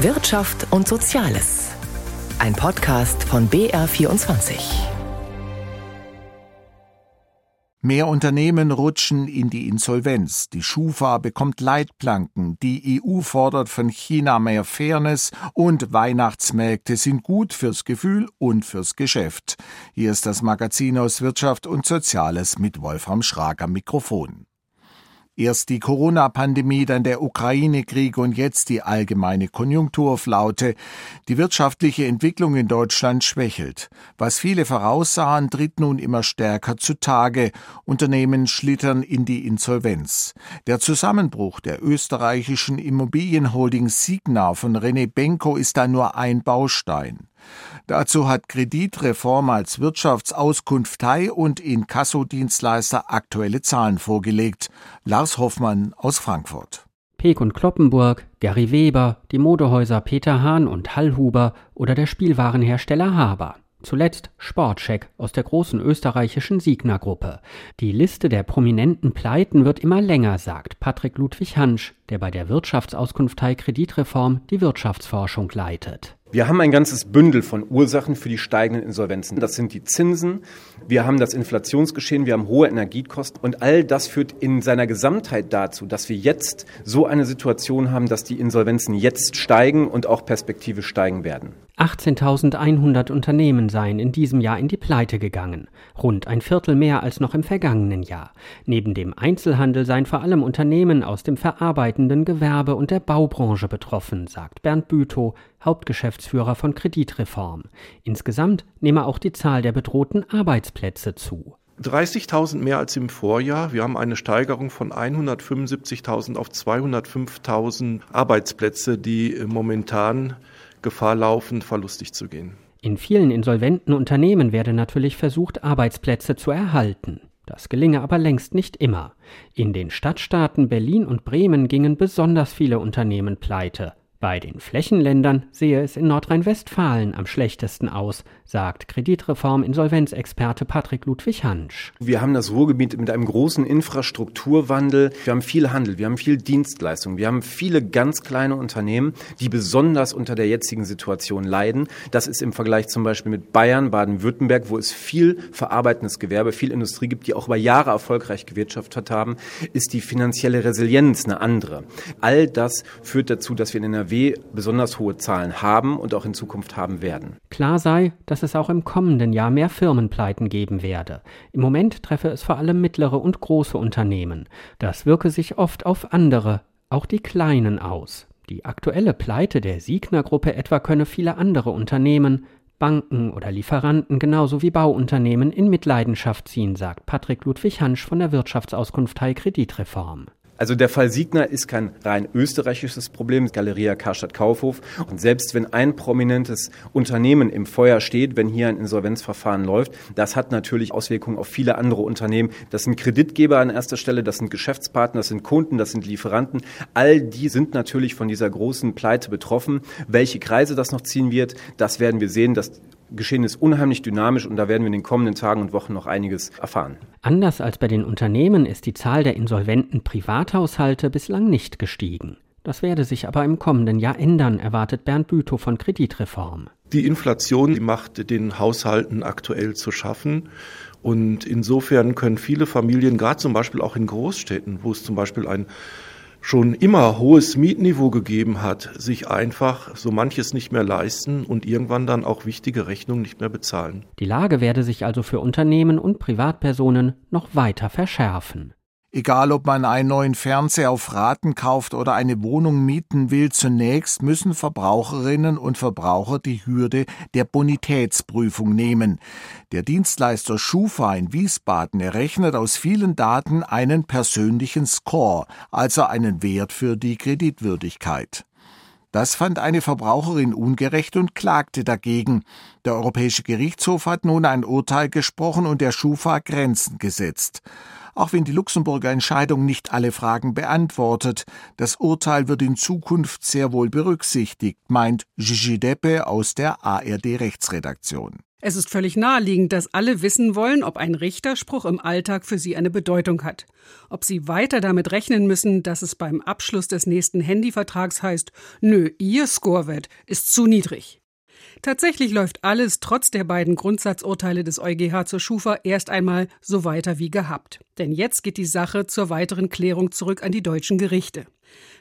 Wirtschaft und Soziales. Ein Podcast von BR24. Mehr Unternehmen rutschen in die Insolvenz. Die Schufa bekommt Leitplanken. Die EU fordert von China mehr Fairness und Weihnachtsmärkte sind gut fürs Gefühl und fürs Geschäft. Hier ist das Magazin aus Wirtschaft und Soziales mit Wolfram Schrag am Mikrofon. Erst die Corona-Pandemie, dann der Ukraine-Krieg und jetzt die allgemeine Konjunkturflaute. Die wirtschaftliche Entwicklung in Deutschland schwächelt. Was viele voraussahen, tritt nun immer stärker zutage. Unternehmen schlittern in die Insolvenz. Der Zusammenbruch der österreichischen Immobilienholding Signa von René Benko ist da nur ein Baustein. Dazu hat Kreditreform als Wirtschaftsauskunftei und Inkassodienstleister aktuelle Zahlen vorgelegt. Lars Hoffmann aus Frankfurt. Peek und Kloppenburg, Gary Weber, die Modehäuser Peter Hahn und Hallhuber oder der Spielwarenhersteller Haber. Zuletzt Sportcheck aus der großen österreichischen Signa-Gruppe. Die Liste der prominenten Pleiten wird immer länger, sagt Patrick Ludwig Hansch, der bei der Wirtschaftsauskunftei Kreditreform die Wirtschaftsforschung leitet. Wir haben ein ganzes Bündel von Ursachen für die steigenden Insolvenzen. Das sind die Zinsen, wir haben das Inflationsgeschehen, wir haben hohe Energiekosten und all das führt in seiner Gesamtheit dazu, dass wir jetzt so eine Situation haben, dass die Insolvenzen jetzt steigen und auch perspektivisch steigen werden. 18.100 Unternehmen seien in diesem Jahr in die Pleite gegangen, rund ein Viertel mehr als noch im vergangenen Jahr. Neben dem Einzelhandel seien vor allem Unternehmen aus dem verarbeitenden Gewerbe und der Baubranche betroffen, sagt Bernd Bütow, Hauptgeschäftsführer von Kreditreform. Insgesamt nehme auch die Zahl der bedrohten Arbeitsplätze zu. 30.000 mehr als im Vorjahr. Wir haben eine Steigerung von 175.000 auf 205.000 Arbeitsplätze, die momentan Gefahr laufen, verlustig zu gehen. In vielen insolventen Unternehmen werde natürlich versucht, Arbeitsplätze zu erhalten. Das gelinge aber längst nicht immer. In den Stadtstaaten Berlin und Bremen gingen besonders viele Unternehmen pleite. Bei den Flächenländern sehe es in Nordrhein-Westfalen am schlechtesten aus, sagt Kreditreform-Insolvenzexperte Patrick Ludwig Hansch. Wir haben das Ruhrgebiet mit einem großen Infrastrukturwandel. Wir haben viel Handel, wir haben viel Dienstleistung, wir haben viele ganz kleine Unternehmen, die besonders unter der jetzigen Situation leiden. Das ist im Vergleich zum Beispiel mit Bayern, Baden-Württemberg, wo es viel verarbeitendes Gewerbe, viel Industrie gibt, die auch über Jahre erfolgreich gewirtschaftet haben, ist die finanzielle Resilienz eine andere. All das führt dazu, dass wir in einer NRW besonders hohe Zahlen haben und auch in Zukunft haben werden. Klar sei, dass es auch im kommenden Jahr mehr Firmenpleiten geben werde. Im Moment treffe es vor allem mittlere und große Unternehmen. Das wirke sich oft auf andere, auch die kleinen aus. Die aktuelle Pleite der Siegner-Gruppe etwa könne viele andere Unternehmen, Banken oder Lieferanten genauso wie Bauunternehmen in Mitleidenschaft ziehen, sagt Patrick Ludwig Hansch von der Wirtschaftsauskunftei Kreditreform. Also der Fall Siegner ist kein rein österreichisches Problem, Galeria Karstadt Kaufhof. Und selbst wenn ein prominentes Unternehmen im Feuer steht, wenn hier ein Insolvenzverfahren läuft, das hat natürlich Auswirkungen auf viele andere Unternehmen. Das sind Kreditgeber an erster Stelle, das sind Geschäftspartner, das sind Kunden, das sind Lieferanten. All die sind natürlich von dieser großen Pleite betroffen. Welche Kreise das noch ziehen wird, das werden wir sehen. Das Geschehen ist unheimlich dynamisch und da werden wir in den kommenden Tagen und Wochen noch einiges erfahren. Anders als bei den Unternehmen ist die Zahl der insolventen Privathaushalte bislang nicht gestiegen. Das werde sich aber im kommenden Jahr ändern, erwartet Bernd Bütow von Kreditreform. Die Inflation die macht den Haushalten aktuell zu schaffen. Und insofern können viele Familien, gerade zum Beispiel auch in Großstädten, wo es zum Beispiel ein schon immer hohes Mietniveau gegeben hat, sich einfach so manches nicht mehr leisten und irgendwann dann auch wichtige Rechnungen nicht mehr bezahlen. Die Lage werde sich also für Unternehmen und Privatpersonen noch weiter verschärfen. Egal, ob man einen neuen Fernseher auf Raten kauft oder eine Wohnung mieten will, zunächst müssen Verbraucherinnen und Verbraucher die Hürde der Bonitätsprüfung nehmen. Der Dienstleister Schufa in Wiesbaden errechnet aus vielen Daten einen persönlichen Score, also einen Wert für die Kreditwürdigkeit. Das fand eine Verbraucherin ungerecht und klagte dagegen. Der Europäische Gerichtshof hat nun ein Urteil gesprochen und der Schufa Grenzen gesetzt. Auch wenn die Luxemburger Entscheidung nicht alle Fragen beantwortet, das Urteil wird in Zukunft sehr wohl berücksichtigt, meint Gigi Deppe aus der ARD Rechtsredaktion. Es ist völlig naheliegend, dass alle wissen wollen, ob ein Richterspruch im Alltag für sie eine Bedeutung hat. Ob sie weiter damit rechnen müssen, dass es beim Abschluss des nächsten Handyvertrags heißt, nö, ihr Scorewert ist zu niedrig. Tatsächlich läuft alles trotz der beiden Grundsatzurteile des EuGH zur Schufa erst einmal so weiter wie gehabt. Denn jetzt geht die Sache zur weiteren Klärung zurück an die deutschen Gerichte.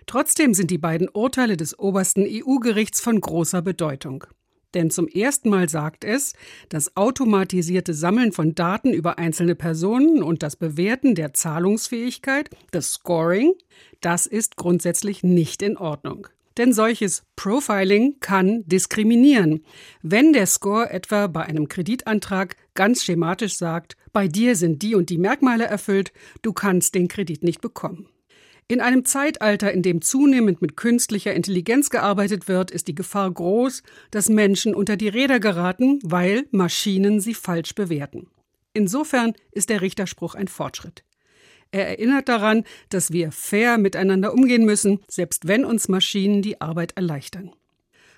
Trotzdem sind die beiden Urteile des obersten EU-Gerichts von großer Bedeutung. Denn zum ersten Mal sagt es, das automatisierte Sammeln von Daten über einzelne Personen und das Bewerten der Zahlungsfähigkeit, das Scoring, das ist grundsätzlich nicht in Ordnung. Denn solches Profiling kann diskriminieren. Wenn der Score etwa bei einem Kreditantrag ganz schematisch sagt, bei dir sind die und die Merkmale erfüllt, du kannst den Kredit nicht bekommen. In einem Zeitalter, in dem zunehmend mit künstlicher Intelligenz gearbeitet wird, ist die Gefahr groß, dass Menschen unter die Räder geraten, weil Maschinen sie falsch bewerten. Insofern ist der Richterspruch ein Fortschritt. Er erinnert daran, dass wir fair miteinander umgehen müssen, selbst wenn uns Maschinen die Arbeit erleichtern.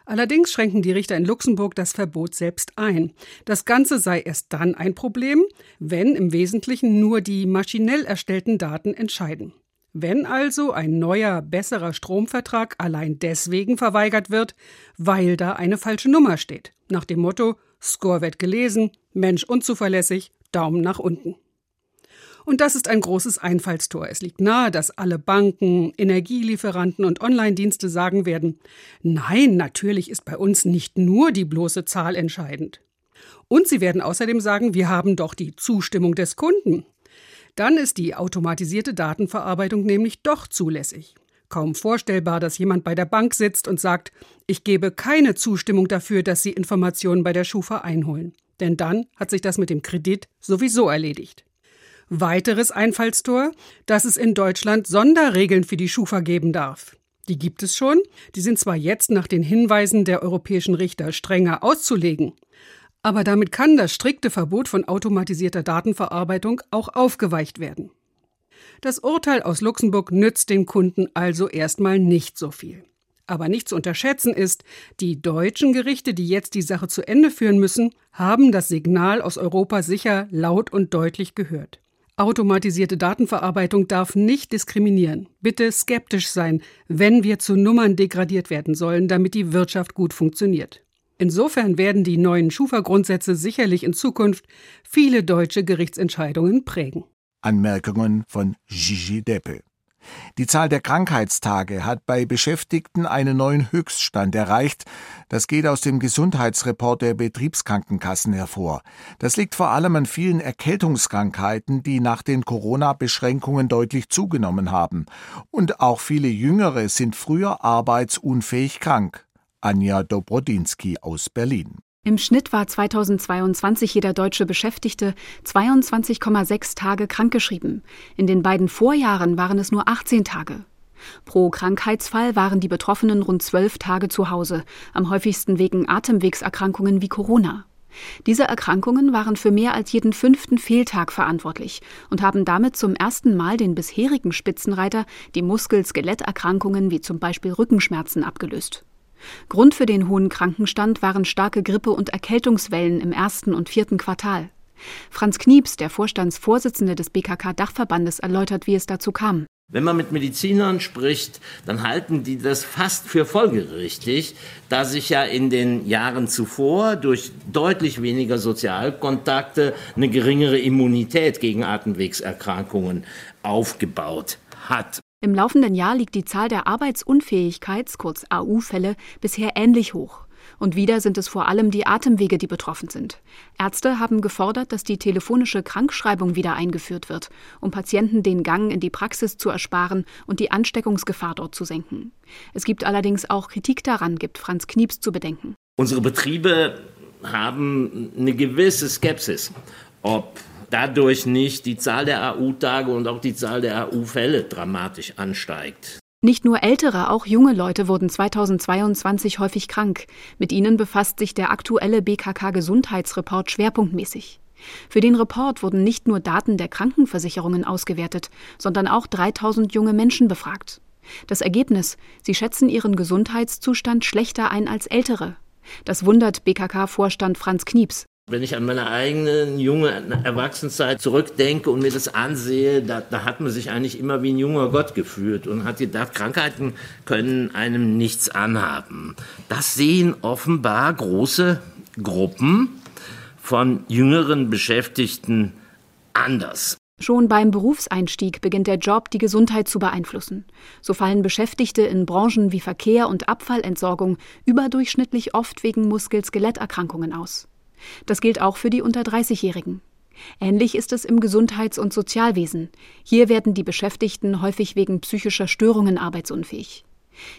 Allerdings schränken die Richter in Luxemburg das Verbot selbst ein. Das Ganze sei erst dann ein Problem, wenn im Wesentlichen nur die maschinell erstellten Daten entscheiden. Wenn also ein neuer, besserer Stromvertrag allein deswegen verweigert wird, weil da eine falsche Nummer steht, nach dem Motto Score wird gelesen, Mensch unzuverlässig, Daumen nach unten. Und das ist ein großes Einfallstor. Es liegt nahe, dass alle Banken, Energielieferanten und Online-Dienste sagen werden, nein, natürlich ist bei uns nicht nur die bloße Zahl entscheidend. Und sie werden außerdem sagen, wir haben doch die Zustimmung des Kunden. Dann ist die automatisierte Datenverarbeitung nämlich doch zulässig. Kaum vorstellbar, dass jemand bei der Bank sitzt und sagt, ich gebe keine Zustimmung dafür, dass Sie Informationen bei der Schufa einholen. Denn dann hat sich das mit dem Kredit sowieso erledigt. Weiteres Einfallstor, dass es in Deutschland Sonderregeln für die Schufa geben darf. Die gibt es schon, die sind zwar jetzt nach den Hinweisen der europäischen Richter strenger auszulegen, aber damit kann das strikte Verbot von automatisierter Datenverarbeitung auch aufgeweicht werden. Das Urteil aus Luxemburg nützt den Kunden also erstmal nicht so viel. Aber nicht zu unterschätzen ist, die deutschen Gerichte, die jetzt die Sache zu Ende führen müssen, haben das Signal aus Europa sicher laut und deutlich gehört. Automatisierte Datenverarbeitung darf nicht diskriminieren. Bitte skeptisch sein, wenn wir zu Nummern degradiert werden sollen, damit die Wirtschaft gut funktioniert. Insofern werden die neuen Schufa-Grundsätze sicherlich in Zukunft viele deutsche Gerichtsentscheidungen prägen. Anmerkungen von Gigi Deppe. Die Zahl der Krankheitstage hat bei Beschäftigten einen neuen Höchststand erreicht. Das geht aus dem Gesundheitsreport der Betriebskrankenkassen hervor. Das liegt vor allem an vielen Erkältungskrankheiten, die nach den Corona-Beschränkungen deutlich zugenommen haben. Und auch viele Jüngere sind früher arbeitsunfähig krank. Anja Dobrodinsky aus Berlin. Im Schnitt war 2022 jeder deutsche Beschäftigte 22,6 Tage krankgeschrieben. In den beiden Vorjahren waren es nur 18 Tage. Pro Krankheitsfall waren die Betroffenen rund zwölf Tage zu Hause, am häufigsten wegen Atemwegserkrankungen wie Corona. Diese Erkrankungen waren für mehr als jeden fünften Fehltag verantwortlich und haben damit zum ersten Mal den bisherigen Spitzenreiter, die Muskel-Skeletterkrankungen wie zum Beispiel Rückenschmerzen, abgelöst. Grund für den hohen Krankenstand waren starke Grippe- und Erkältungswellen im ersten und vierten Quartal. Franz Knieps, der Vorstandsvorsitzende des BKK-Dachverbandes, erläutert, wie es dazu kam. Wenn man mit Medizinern spricht, dann halten die das fast für folgerichtig, da sich ja in den Jahren zuvor durch deutlich weniger Sozialkontakte eine geringere Immunität gegen Atemwegserkrankungen aufgebaut hat. Im laufenden Jahr liegt die Zahl der Arbeitsunfähigkeits-, kurz AU-Fälle, bisher ähnlich hoch. Und wieder sind es vor allem die Atemwege, die betroffen sind. Ärzte haben gefordert, dass die telefonische Krankschreibung wieder eingeführt wird, um Patienten den Gang in die Praxis zu ersparen und die Ansteckungsgefahr dort zu senken. Es gibt allerdings auch Kritik daran, gibt Franz Knieps zu bedenken. Unsere Betriebe haben eine gewisse Skepsis, ob dadurch nicht die Zahl der AU-Tage und auch die Zahl der AU-Fälle dramatisch ansteigt. Nicht nur ältere, auch junge Leute wurden 2022 häufig krank. Mit ihnen befasst sich der aktuelle BKK Gesundheitsreport schwerpunktmäßig. Für den Report wurden nicht nur Daten der Krankenversicherungen ausgewertet, sondern auch 3000 junge Menschen befragt. Das Ergebnis, sie schätzen ihren Gesundheitszustand schlechter ein als ältere. Das wundert BKK-Vorstand Franz Knieps. Wenn ich an meine eigene junge Erwachsenenzeit zurückdenke und mir das ansehe, da, da, hat man sich eigentlich immer wie ein junger Gott gefühlt und hat gedacht, Krankheiten können einem nichts anhaben. Das sehen offenbar große Gruppen von jüngeren Beschäftigten anders. Schon beim Berufseinstieg beginnt der Job, die Gesundheit zu beeinflussen. So fallen Beschäftigte in Branchen wie Verkehr und Abfallentsorgung überdurchschnittlich oft wegen Muskel-Skeletterkrankungen aus. Das gilt auch für die unter 30-Jährigen. Ähnlich ist es im Gesundheits- und Sozialwesen. Hier werden die Beschäftigten häufig wegen psychischer Störungen arbeitsunfähig.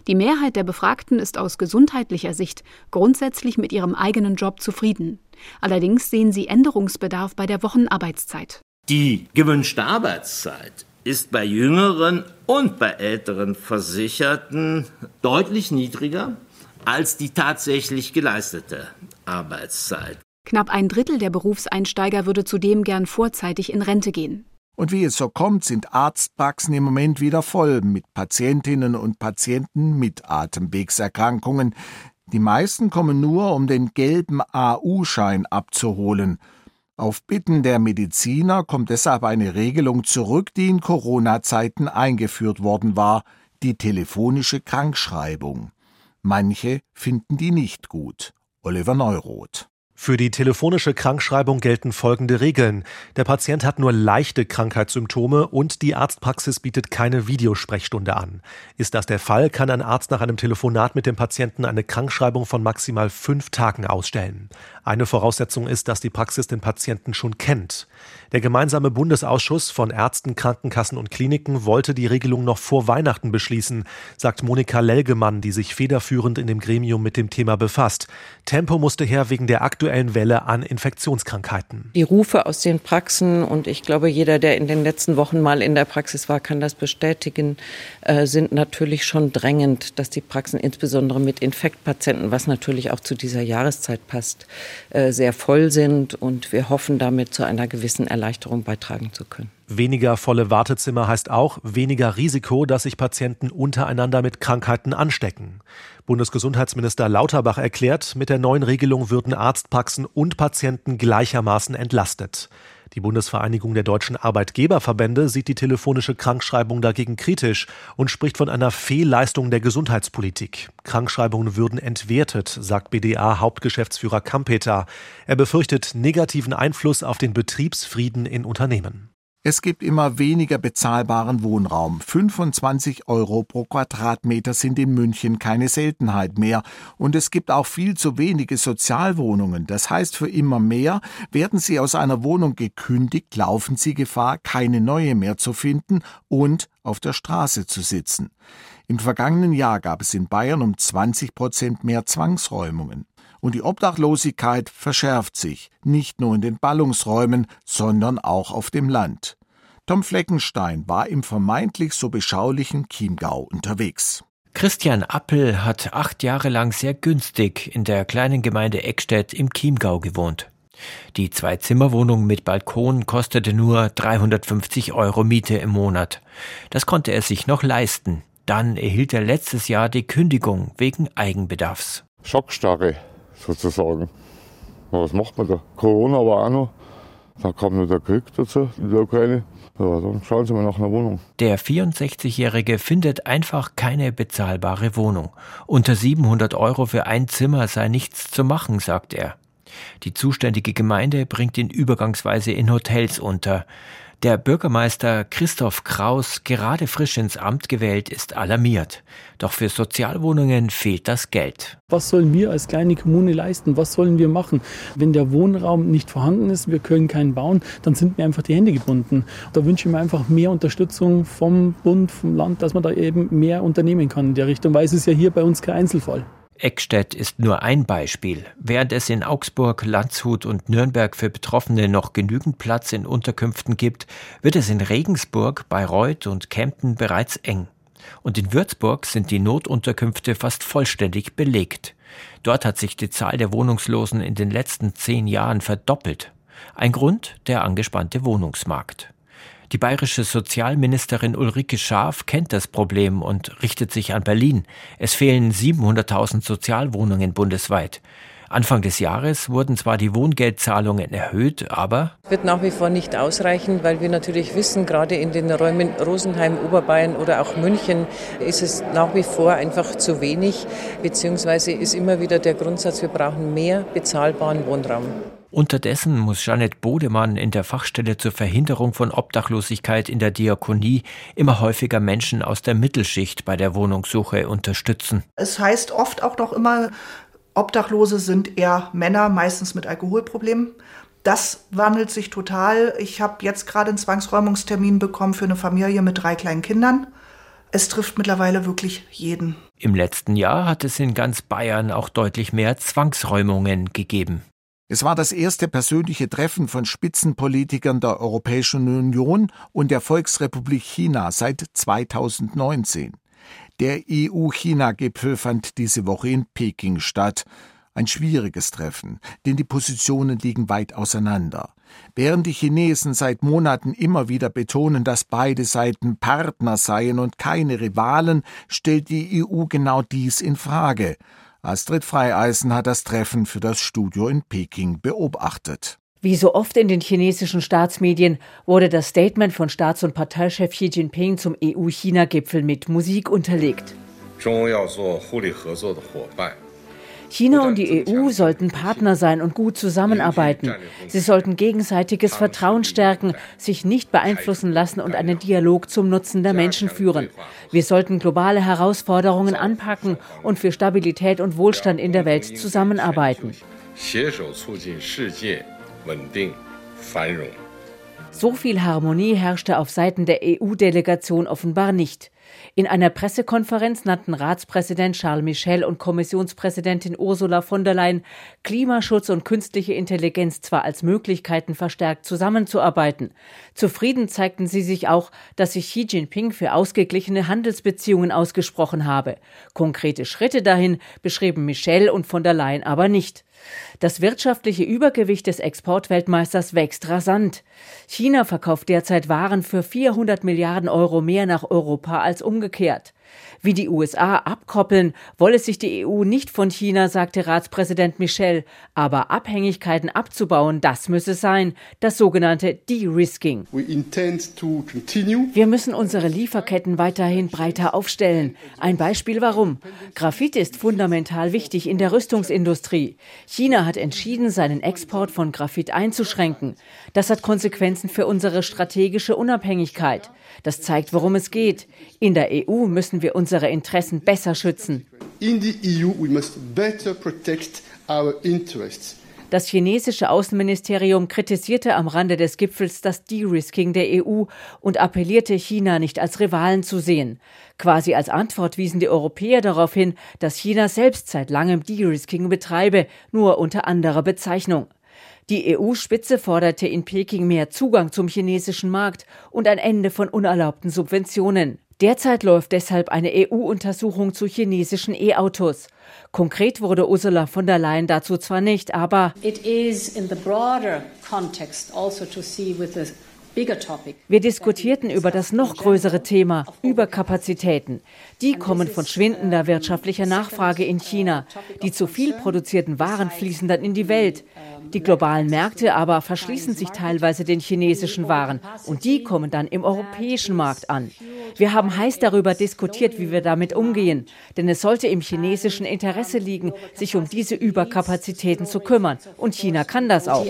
Die Mehrheit der Befragten ist aus gesundheitlicher Sicht grundsätzlich mit ihrem eigenen Job zufrieden. Allerdings sehen sie Änderungsbedarf bei der Wochenarbeitszeit. Die gewünschte Arbeitszeit ist bei jüngeren und bei älteren Versicherten deutlich niedriger als die tatsächlich geleistete Arbeitszeit. Knapp ein Drittel der Berufseinsteiger würde zudem gern vorzeitig in Rente gehen. Und wie es so kommt, sind Arztpraxen im Moment wieder voll mit Patientinnen und Patienten mit Atemwegserkrankungen. Die meisten kommen nur, um den gelben AU-Schein abzuholen. Auf Bitten der Mediziner kommt deshalb eine Regelung zurück, die in Corona-Zeiten eingeführt worden war, die telefonische Krankschreibung. Manche finden die nicht gut. Oliver Neuroth. Für die telefonische Krankschreibung gelten folgende Regeln. Der Patient hat nur leichte Krankheitssymptome und die Arztpraxis bietet keine Videosprechstunde an. Ist das der Fall, kann ein Arzt nach einem Telefonat mit dem Patienten eine Krankschreibung von maximal fünf Tagen ausstellen. Eine Voraussetzung ist, dass die Praxis den Patienten schon kennt. Der gemeinsame Bundesausschuss von Ärzten, Krankenkassen und Kliniken wollte die Regelung noch vor Weihnachten beschließen, sagt Monika Lelgemann, die sich federführend in dem Gremium mit dem Thema befasst. Tempo musste her wegen der aktuellen aktuellen Welle an Infektionskrankheiten. Die Rufe aus den Praxen, und ich glaube, jeder, der in den letzten Wochen mal in der Praxis war, kann das bestätigen, äh, sind natürlich schon drängend, dass die Praxen insbesondere mit Infektpatienten, was natürlich auch zu dieser Jahreszeit passt, äh, sehr voll sind. Und wir hoffen damit zu einer gewissen Erleichterung beitragen zu können. Weniger volle Wartezimmer heißt auch weniger Risiko, dass sich Patienten untereinander mit Krankheiten anstecken. Bundesgesundheitsminister Lauterbach erklärt, mit der neuen Regelung würden Arztpraxen und Patienten gleichermaßen entlastet. Die Bundesvereinigung der deutschen Arbeitgeberverbände sieht die telefonische Krankschreibung dagegen kritisch und spricht von einer Fehlleistung der Gesundheitspolitik. Krankschreibungen würden entwertet, sagt BDA-Hauptgeschäftsführer Kampeter. Er befürchtet negativen Einfluss auf den Betriebsfrieden in Unternehmen. Es gibt immer weniger bezahlbaren Wohnraum. 25 Euro pro Quadratmeter sind in München keine Seltenheit mehr. Und es gibt auch viel zu wenige Sozialwohnungen. Das heißt, für immer mehr werden Sie aus einer Wohnung gekündigt, laufen Sie Gefahr, keine neue mehr zu finden und auf der Straße zu sitzen. Im vergangenen Jahr gab es in Bayern um 20 Prozent mehr Zwangsräumungen. Und die Obdachlosigkeit verschärft sich, nicht nur in den Ballungsräumen, sondern auch auf dem Land. Tom Fleckenstein war im vermeintlich so beschaulichen Chiemgau unterwegs. Christian Appel hat acht Jahre lang sehr günstig in der kleinen Gemeinde Eckstedt im Chiemgau gewohnt. Die Zwei-Zimmer-Wohnung mit Balkon kostete nur 350 Euro Miete im Monat. Das konnte er sich noch leisten. Dann erhielt er letztes Jahr die Kündigung wegen Eigenbedarfs. Schockstarre sozusagen. Was macht man da? Corona war auch noch. Da kam noch der Krieg dazu in der Ukraine. Ja, dann schauen Sie mal nach einer Wohnung. Der 64-Jährige findet einfach keine bezahlbare Wohnung. Unter 700 Euro für ein Zimmer sei nichts zu machen, sagt er. Die zuständige Gemeinde bringt ihn übergangsweise in Hotels unter. Der Bürgermeister Christoph Kraus, gerade frisch ins Amt gewählt, ist alarmiert. Doch für Sozialwohnungen fehlt das Geld. Was sollen wir als kleine Kommune leisten? Was sollen wir machen? Wenn der Wohnraum nicht vorhanden ist, wir können keinen bauen, dann sind mir einfach die Hände gebunden. Da wünsche ich mir einfach mehr Unterstützung vom Bund, vom Land, dass man da eben mehr unternehmen kann in der Richtung, weil es ist ja hier bei uns kein Einzelfall. Eckstedt ist nur ein Beispiel. Während es in Augsburg, Landshut und Nürnberg für Betroffene noch genügend Platz in Unterkünften gibt, wird es in Regensburg, Bayreuth und Kempten bereits eng. Und in Würzburg sind die Notunterkünfte fast vollständig belegt. Dort hat sich die Zahl der Wohnungslosen in den letzten zehn Jahren verdoppelt. Ein Grund der angespannte Wohnungsmarkt. Die bayerische Sozialministerin Ulrike Schaaf kennt das Problem und richtet sich an Berlin. Es fehlen 700.000 Sozialwohnungen bundesweit. Anfang des Jahres wurden zwar die Wohngeldzahlungen erhöht, aber wird nach wie vor nicht ausreichen, weil wir natürlich wissen, gerade in den Räumen Rosenheim, Oberbayern oder auch München ist es nach wie vor einfach zu wenig, beziehungsweise ist immer wieder der Grundsatz, wir brauchen mehr bezahlbaren Wohnraum. Unterdessen muss Janet Bodemann in der Fachstelle zur Verhinderung von Obdachlosigkeit in der Diakonie immer häufiger Menschen aus der Mittelschicht bei der Wohnungssuche unterstützen. Es heißt oft auch noch immer, Obdachlose sind eher Männer, meistens mit Alkoholproblemen. Das wandelt sich total. Ich habe jetzt gerade einen Zwangsräumungstermin bekommen für eine Familie mit drei kleinen Kindern. Es trifft mittlerweile wirklich jeden. Im letzten Jahr hat es in ganz Bayern auch deutlich mehr Zwangsräumungen gegeben. Es war das erste persönliche Treffen von Spitzenpolitikern der Europäischen Union und der Volksrepublik China seit 2019. Der EU-China-Gipfel fand diese Woche in Peking statt. Ein schwieriges Treffen, denn die Positionen liegen weit auseinander. Während die Chinesen seit Monaten immer wieder betonen, dass beide Seiten Partner seien und keine Rivalen, stellt die EU genau dies in Frage. Astrid Freieisen hat das Treffen für das Studio in Peking beobachtet. Wie so oft in den chinesischen Staatsmedien wurde das Statement von Staats- und Parteichef Xi Jinping zum EU-China-Gipfel mit Musik unterlegt. China und die EU sollten Partner sein und gut zusammenarbeiten. Sie sollten gegenseitiges Vertrauen stärken, sich nicht beeinflussen lassen und einen Dialog zum Nutzen der Menschen führen. Wir sollten globale Herausforderungen anpacken und für Stabilität und Wohlstand in der Welt zusammenarbeiten. So viel Harmonie herrschte auf Seiten der EU-Delegation offenbar nicht. In einer Pressekonferenz nannten Ratspräsident Charles Michel und Kommissionspräsidentin Ursula von der Leyen Klimaschutz und künstliche Intelligenz zwar als Möglichkeiten verstärkt zusammenzuarbeiten. Zufrieden zeigten sie sich auch, dass sich Xi Jinping für ausgeglichene Handelsbeziehungen ausgesprochen habe. Konkrete Schritte dahin beschrieben Michel und von der Leyen aber nicht. Das wirtschaftliche Übergewicht des Exportweltmeisters wächst rasant. China verkauft derzeit Waren für 400 Milliarden Euro mehr nach Europa als umgekehrt. Wie die USA abkoppeln, wolle sich die EU nicht von China, sagte Ratspräsident Michel. Aber Abhängigkeiten abzubauen, das müsse sein, das sogenannte De-Risking. Wir müssen unsere Lieferketten weiterhin breiter aufstellen. Ein Beispiel warum. Graphit ist fundamental wichtig in der Rüstungsindustrie. China hat entschieden, seinen Export von Graphit einzuschränken. Das hat Konsequenzen für unsere strategische Unabhängigkeit. Das zeigt, worum es geht. In der EU müssen wir unsere Interessen besser schützen. In the EU we must better protect our interests. Das chinesische Außenministerium kritisierte am Rande des Gipfels das De-Risking der EU und appellierte, China nicht als Rivalen zu sehen. Quasi als Antwort wiesen die Europäer darauf hin, dass China selbst seit langem De-Risking betreibe, nur unter anderer Bezeichnung. Die EU-Spitze forderte in Peking mehr Zugang zum chinesischen Markt und ein Ende von unerlaubten Subventionen. Derzeit läuft deshalb eine EU-Untersuchung zu chinesischen E-Autos. Konkret wurde Ursula von der Leyen dazu zwar nicht, aber It is in the broader context also to see with the wir diskutierten über das noch größere Thema, Überkapazitäten. Die kommen von schwindender wirtschaftlicher Nachfrage in China. Die zu viel produzierten Waren fließen dann in die Welt. Die globalen Märkte aber verschließen sich teilweise den chinesischen Waren und die kommen dann im europäischen Markt an. Wir haben heiß darüber diskutiert, wie wir damit umgehen, denn es sollte im chinesischen Interesse liegen, sich um diese Überkapazitäten zu kümmern und China kann das auch.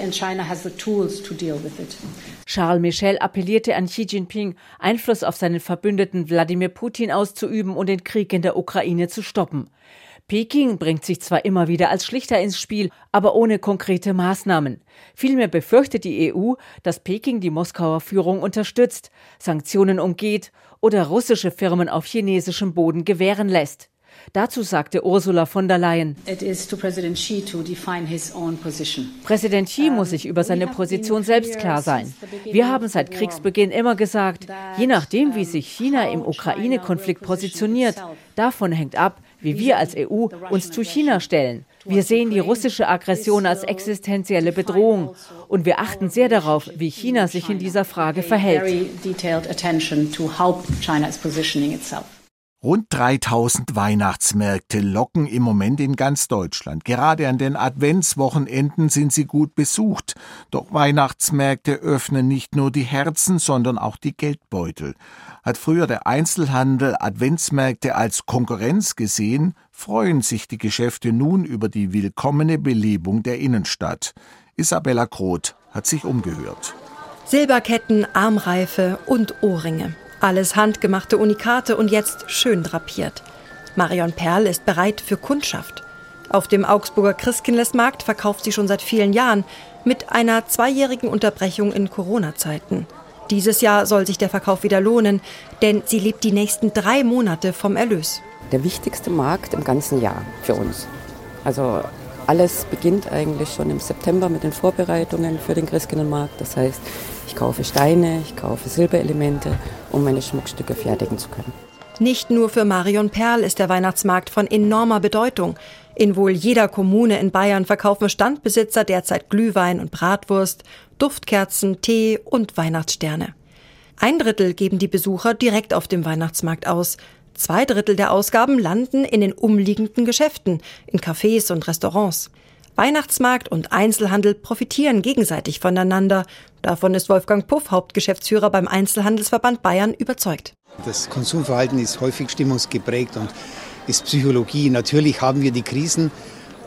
Charles Michel appellierte an Xi Jinping, Einfluss auf seinen Verbündeten Wladimir Putin auszuüben und den Krieg in der Ukraine zu stoppen. Peking bringt sich zwar immer wieder als Schlichter ins Spiel, aber ohne konkrete Maßnahmen. Vielmehr befürchtet die EU, dass Peking die Moskauer Führung unterstützt, Sanktionen umgeht oder russische Firmen auf chinesischem Boden gewähren lässt. Dazu sagte Ursula von der Leyen, Präsident Xi muss sich über seine Position selbst klar sein. Wir haben seit Kriegsbeginn immer gesagt, je nachdem, wie sich China im Ukraine-Konflikt positioniert, davon hängt ab, wie wir als EU uns zu China stellen. Wir sehen die russische Aggression als existenzielle Bedrohung und wir achten sehr darauf, wie China sich in dieser Frage verhält. Rund 3000 Weihnachtsmärkte locken im Moment in ganz Deutschland. Gerade an den Adventswochenenden sind sie gut besucht. Doch Weihnachtsmärkte öffnen nicht nur die Herzen, sondern auch die Geldbeutel. Hat früher der Einzelhandel Adventsmärkte als Konkurrenz gesehen, freuen sich die Geschäfte nun über die willkommene Belebung der Innenstadt. Isabella Groth hat sich umgehört. Silberketten, Armreife und Ohrringe. Alles handgemachte Unikate und jetzt schön drapiert. Marion Perl ist bereit für Kundschaft. Auf dem Augsburger Christkindlesmarkt verkauft sie schon seit vielen Jahren mit einer zweijährigen Unterbrechung in Corona-Zeiten. Dieses Jahr soll sich der Verkauf wieder lohnen, denn sie lebt die nächsten drei Monate vom Erlös. Der wichtigste Markt im ganzen Jahr für uns. Also alles beginnt eigentlich schon im September mit den Vorbereitungen für den Christkindlmarkt. Das heißt, ich kaufe Steine, ich kaufe Silberelemente, um meine Schmuckstücke fertigen zu können. Nicht nur für Marion Perl ist der Weihnachtsmarkt von enormer Bedeutung. In wohl jeder Kommune in Bayern verkaufen Standbesitzer derzeit Glühwein und Bratwurst, Duftkerzen, Tee und Weihnachtssterne. Ein Drittel geben die Besucher direkt auf dem Weihnachtsmarkt aus. Zwei Drittel der Ausgaben landen in den umliegenden Geschäften, in Cafés und Restaurants. Weihnachtsmarkt und Einzelhandel profitieren gegenseitig voneinander. Davon ist Wolfgang Puff, Hauptgeschäftsführer beim Einzelhandelsverband Bayern, überzeugt. Das Konsumverhalten ist häufig stimmungsgeprägt und ist Psychologie. Natürlich haben wir die Krisen,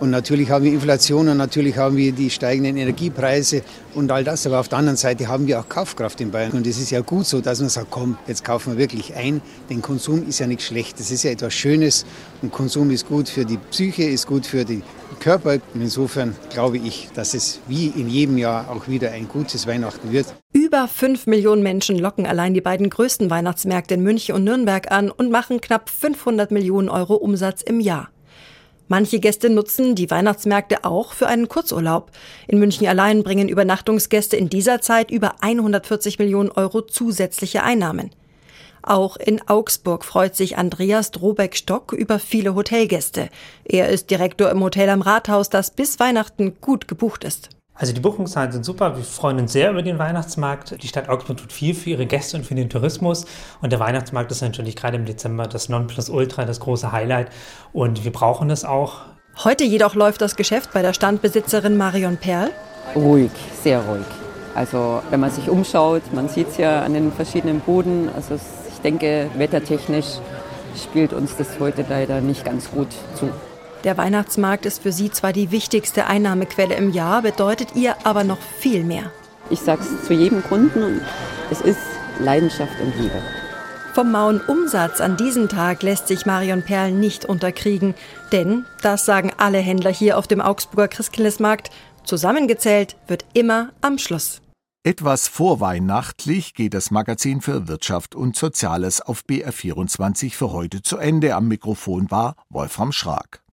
und natürlich haben wir Inflation und natürlich haben wir die steigenden Energiepreise und all das. Aber auf der anderen Seite haben wir auch Kaufkraft in Bayern. Und es ist ja gut so, dass man sagt, komm, jetzt kaufen wir wirklich ein. Denn Konsum ist ja nichts Schlechtes. Es ist ja etwas Schönes. Und Konsum ist gut für die Psyche, ist gut für den Körper. Und insofern glaube ich, dass es wie in jedem Jahr auch wieder ein gutes Weihnachten wird. Über fünf Millionen Menschen locken allein die beiden größten Weihnachtsmärkte in München und Nürnberg an und machen knapp 500 Millionen Euro Umsatz im Jahr. Manche Gäste nutzen die Weihnachtsmärkte auch für einen Kurzurlaub. In München allein bringen Übernachtungsgäste in dieser Zeit über 140 Millionen Euro zusätzliche Einnahmen. Auch in Augsburg freut sich Andreas Drobeck-Stock über viele Hotelgäste. Er ist Direktor im Hotel am Rathaus, das bis Weihnachten gut gebucht ist. Also die Buchungszahlen sind super. Wir freuen uns sehr über den Weihnachtsmarkt. Die Stadt Augsburg tut viel für ihre Gäste und für den Tourismus. Und der Weihnachtsmarkt ist natürlich gerade im Dezember das Nonplusultra, das große Highlight. Und wir brauchen es auch. Heute jedoch läuft das Geschäft bei der Standbesitzerin Marion Perl. Ruhig, sehr ruhig. Also wenn man sich umschaut, man sieht es ja an den verschiedenen Boden. Also ich denke, wettertechnisch spielt uns das heute leider nicht ganz gut zu. Der Weihnachtsmarkt ist für sie zwar die wichtigste Einnahmequelle im Jahr, bedeutet ihr aber noch viel mehr. Ich sage es zu jedem Kunden, es ist Leidenschaft und Liebe. Vom mauen Umsatz an diesem Tag lässt sich Marion Perl nicht unterkriegen, denn, das sagen alle Händler hier auf dem Augsburger Christkindlesmarkt, zusammengezählt wird immer am Schluss. Etwas vorweihnachtlich geht das Magazin für Wirtschaft und Soziales auf BR24 für heute zu Ende. Am Mikrofon war Wolfram Schrag.